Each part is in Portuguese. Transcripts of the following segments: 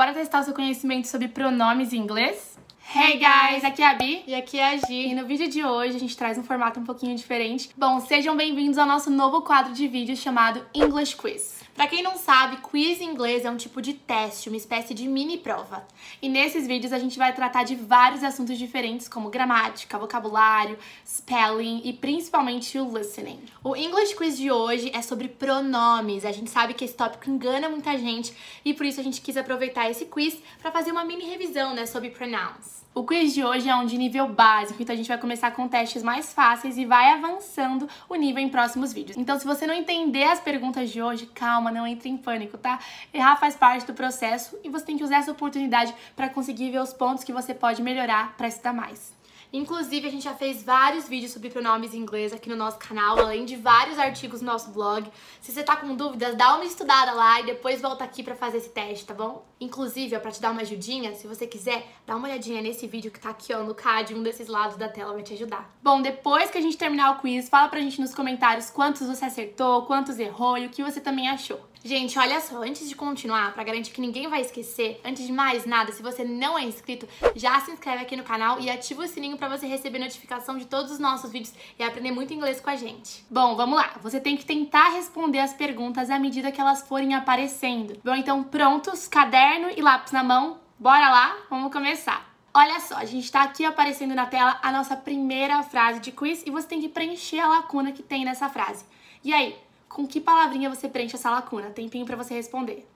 Bora testar o seu conhecimento sobre pronomes em inglês? Hey guys, aqui é a Bi e aqui é a Gi. E no vídeo de hoje a gente traz um formato um pouquinho diferente. Bom, sejam bem-vindos ao nosso novo quadro de vídeo chamado English Quiz. Pra quem não sabe, quiz em inglês é um tipo de teste, uma espécie de mini prova. E nesses vídeos a gente vai tratar de vários assuntos diferentes, como gramática, vocabulário, spelling e principalmente o listening. O English Quiz de hoje é sobre pronomes. A gente sabe que esse tópico engana muita gente e por isso a gente quis aproveitar esse quiz para fazer uma mini revisão, né, sobre pronouns. O quiz de hoje é um de nível básico, então a gente vai começar com testes mais fáceis e vai avançando o nível em próximos vídeos. Então, se você não entender as perguntas de hoje, calma, não entre em pânico, tá? Errar faz parte do processo e você tem que usar essa oportunidade para conseguir ver os pontos que você pode melhorar para estudar mais. Inclusive, a gente já fez vários vídeos sobre pronomes em inglês aqui no nosso canal, além de vários artigos no nosso blog. Se você tá com dúvidas, dá uma estudada lá e depois volta aqui para fazer esse teste, tá bom? Inclusive, ó, pra te dar uma ajudinha, se você quiser, dá uma olhadinha nesse vídeo que tá aqui, ó, no card, um desses lados da tela vai te ajudar. Bom, depois que a gente terminar o quiz, fala pra gente nos comentários quantos você acertou, quantos errou e o que você também achou. Gente, olha só, antes de continuar, para garantir que ninguém vai esquecer, antes de mais nada, se você não é inscrito, já se inscreve aqui no canal e ativa o sininho para você receber notificação de todos os nossos vídeos e aprender muito inglês com a gente. Bom, vamos lá. Você tem que tentar responder as perguntas à medida que elas forem aparecendo. Bom, então prontos, caderno e lápis na mão. Bora lá? Vamos começar. Olha só, a gente está aqui aparecendo na tela a nossa primeira frase de quiz e você tem que preencher a lacuna que tem nessa frase. E aí, com que palavrinha você preenche essa lacuna? Tempinho para você responder.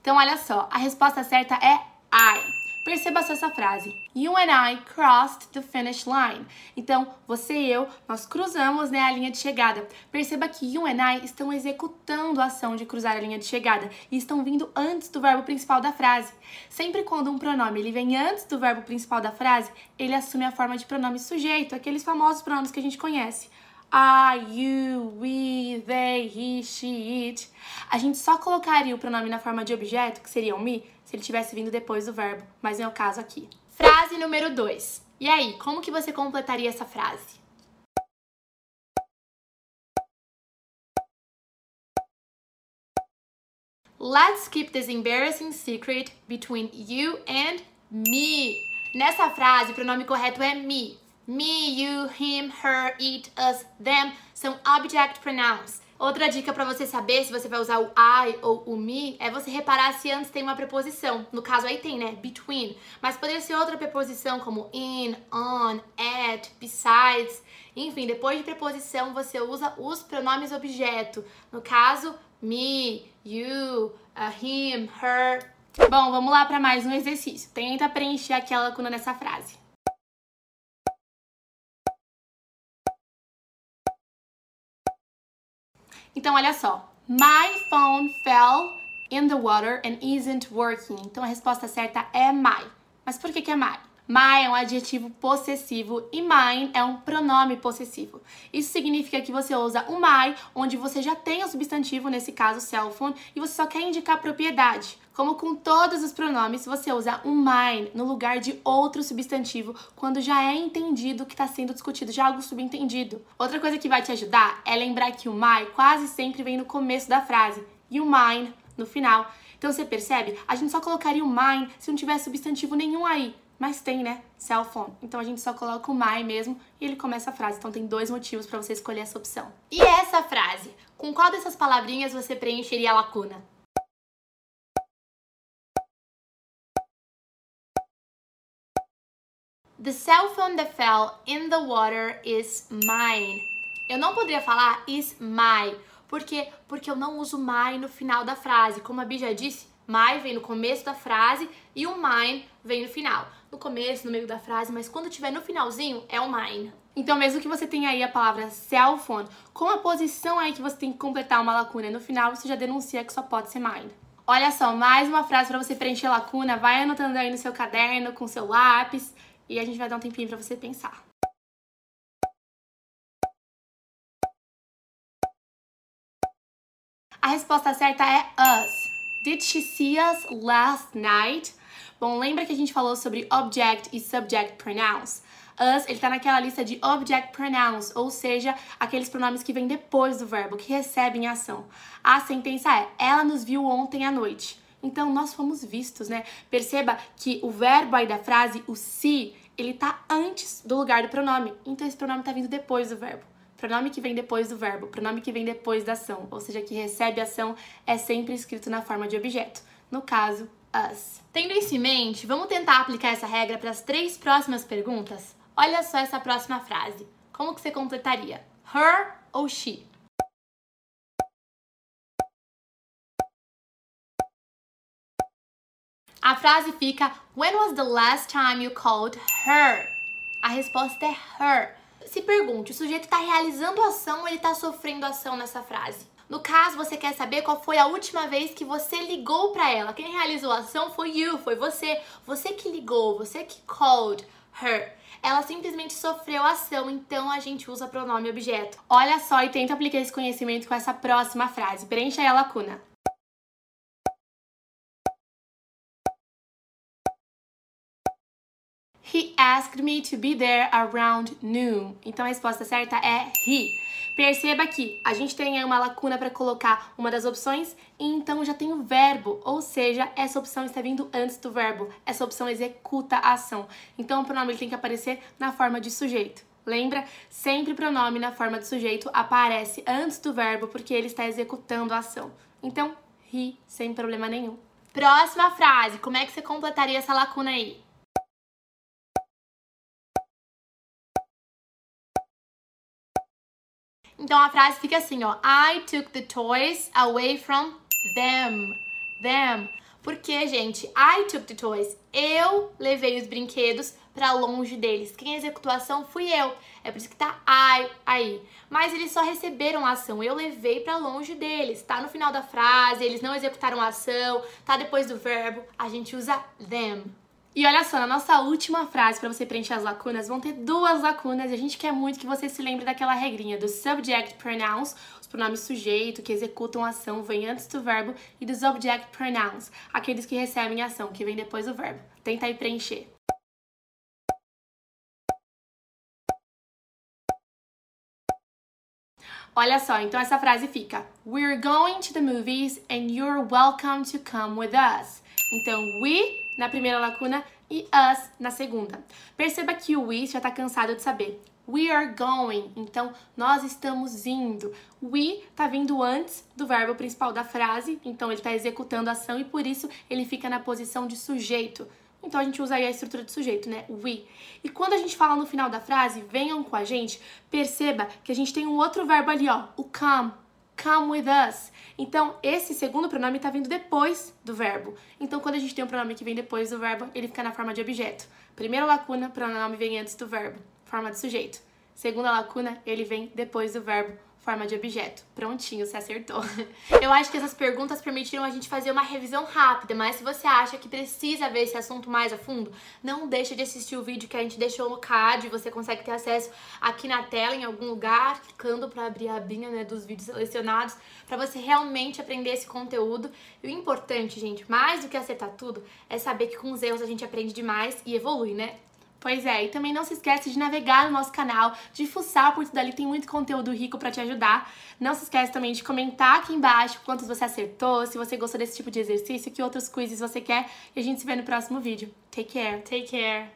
Então, olha só, a resposta certa é I. Perceba só essa frase. You and I crossed the finish line. Então, você e eu, nós cruzamos né, a linha de chegada. Perceba que you and I estão executando a ação de cruzar a linha de chegada e estão vindo antes do verbo principal da frase. Sempre quando um pronome ele vem antes do verbo principal da frase, ele assume a forma de pronome sujeito, aqueles famosos pronomes que a gente conhece. I, you, we, they, he, she, it. A gente só colocaria o pronome na forma de objeto, que seria o me, se ele tivesse vindo depois do verbo, mas não é o caso aqui. Frase número 2. E aí, como que você completaria essa frase? Let's keep this embarrassing secret between you and me. Nessa frase, o pronome correto é me. Me, you, him, her, it, us, them são object pronouns. Outra dica para você saber se você vai usar o I ou o me é você reparar se antes tem uma preposição. No caso aí tem, né? Between. Mas poderia ser outra preposição como in, on, at, besides. Enfim, depois de preposição você usa os pronomes objeto. No caso, me, you, uh, him, her. Bom, vamos lá para mais um exercício. Tenta preencher aquela lacuna nessa frase. Então, olha só. My phone fell in the water and isn't working. Então, a resposta certa é my. Mas por que, que é my? My é um adjetivo possessivo e mine é um pronome possessivo. Isso significa que você usa o my onde você já tem o substantivo, nesse caso cell phone, e você só quer indicar propriedade. Como com todos os pronomes, você usa um mine no lugar de outro substantivo quando já é entendido que está sendo discutido, já é algo subentendido. Outra coisa que vai te ajudar é lembrar que o my quase sempre vem no começo da frase e o mine no final. Então você percebe? A gente só colocaria o mine se não tivesse substantivo nenhum aí. Mas tem, né? Cell phone. Então a gente só coloca o my mesmo e ele começa a frase. Então tem dois motivos para você escolher essa opção. E essa frase? Com qual dessas palavrinhas você preencheria a lacuna? The cell phone that fell in the water is mine. Eu não poderia falar is my. Por quê? Porque eu não uso my no final da frase. Como a Bi já disse, my vem no começo da frase e o mine vem no final no começo, no meio da frase, mas quando tiver no finalzinho, é o mine. Então, mesmo que você tenha aí a palavra cell phone, com a posição aí que você tem que completar uma lacuna no final, você já denuncia que só pode ser mine. Olha só, mais uma frase para você preencher a lacuna, vai anotando aí no seu caderno, com seu lápis, e a gente vai dar um tempinho para você pensar. A resposta certa é us. Did she see us last night? Bom, lembra que a gente falou sobre object e subject pronouns? Us, ele tá naquela lista de object pronouns, ou seja, aqueles pronomes que vêm depois do verbo, que recebem ação. A sentença é: ela nos viu ontem à noite. Então, nós fomos vistos, né? Perceba que o verbo aí da frase, o se, ele tá antes do lugar do pronome. Então, esse pronome tá vindo depois do verbo. Pronome que vem depois do verbo, pronome que vem depois da ação, ou seja, que recebe ação, é sempre escrito na forma de objeto. No caso, us. Tendo isso em mente, vamos tentar aplicar essa regra para as três próximas perguntas? Olha só essa próxima frase. Como que você completaria? Her ou she? A frase fica When was the last time you called her? A resposta é her. Se pergunte, o sujeito está realizando ação ou ele está sofrendo ação nessa frase? No caso, você quer saber qual foi a última vez que você ligou para ela. Quem realizou a ação foi you, foi você. Você que ligou, você que called her. Ela simplesmente sofreu ação, então a gente usa pronome objeto. Olha só e tenta aplicar esse conhecimento com essa próxima frase. Preencha a lacuna. He asked me to be there around noon. Então a resposta certa é he. Perceba que a gente tem aí uma lacuna para colocar uma das opções então já tem o verbo, ou seja, essa opção está vindo antes do verbo. Essa opção executa a ação. Então o pronome tem que aparecer na forma de sujeito. Lembra? Sempre o pronome na forma de sujeito aparece antes do verbo porque ele está executando a ação. Então, he, sem problema nenhum. Próxima frase. Como é que você completaria essa lacuna aí? Então a frase fica assim, ó. I took the toys away from them. Them. Porque, gente, I took the toys. Eu levei os brinquedos para longe deles. Quem executou a ação fui eu. É por isso que tá I aí. Mas eles só receberam a ação. Eu levei para longe deles. Tá no final da frase, eles não executaram a ação, tá depois do verbo. A gente usa them. E olha só, na nossa última frase, para você preencher as lacunas, vão ter duas lacunas e a gente quer muito que você se lembre daquela regrinha do subject pronouns, os pronomes sujeito que executam a ação vêm antes do verbo, e dos object pronouns, aqueles que recebem a ação, que vem depois do verbo. Tenta aí preencher. Olha só, então essa frase fica: We're going to the movies and you're welcome to come with us. Então, we na primeira lacuna e us na segunda. Perceba que o we já está cansado de saber. We are going, então nós estamos indo. We está vindo antes do verbo principal da frase, então ele está executando a ação e por isso ele fica na posição de sujeito. Então a gente usa aí a estrutura de sujeito, né? We. E quando a gente fala no final da frase, venham com a gente, perceba que a gente tem um outro verbo ali, ó, o come come with us. Então, esse segundo pronome está vindo depois do verbo. Então, quando a gente tem um pronome que vem depois do verbo, ele fica na forma de objeto. Primeira lacuna, pronome vem antes do verbo, forma de sujeito. Segunda lacuna, ele vem depois do verbo, forma de objeto. Prontinho, você acertou. Eu acho que essas perguntas permitiram a gente fazer uma revisão rápida, mas se você acha que precisa ver esse assunto mais a fundo, não deixa de assistir o vídeo que a gente deixou no card, você consegue ter acesso aqui na tela em algum lugar, clicando para abrir a abinha né, dos vídeos selecionados, para você realmente aprender esse conteúdo. E o importante, gente, mais do que acertar tudo, é saber que com os erros a gente aprende demais e evolui, né? Pois é, e também não se esquece de navegar no nosso canal, de fuçar por tudo ali, tem muito conteúdo rico para te ajudar. Não se esquece também de comentar aqui embaixo quantos você acertou, se você gostou desse tipo de exercício, que outros quizzes você quer, e a gente se vê no próximo vídeo. Take care. Take care.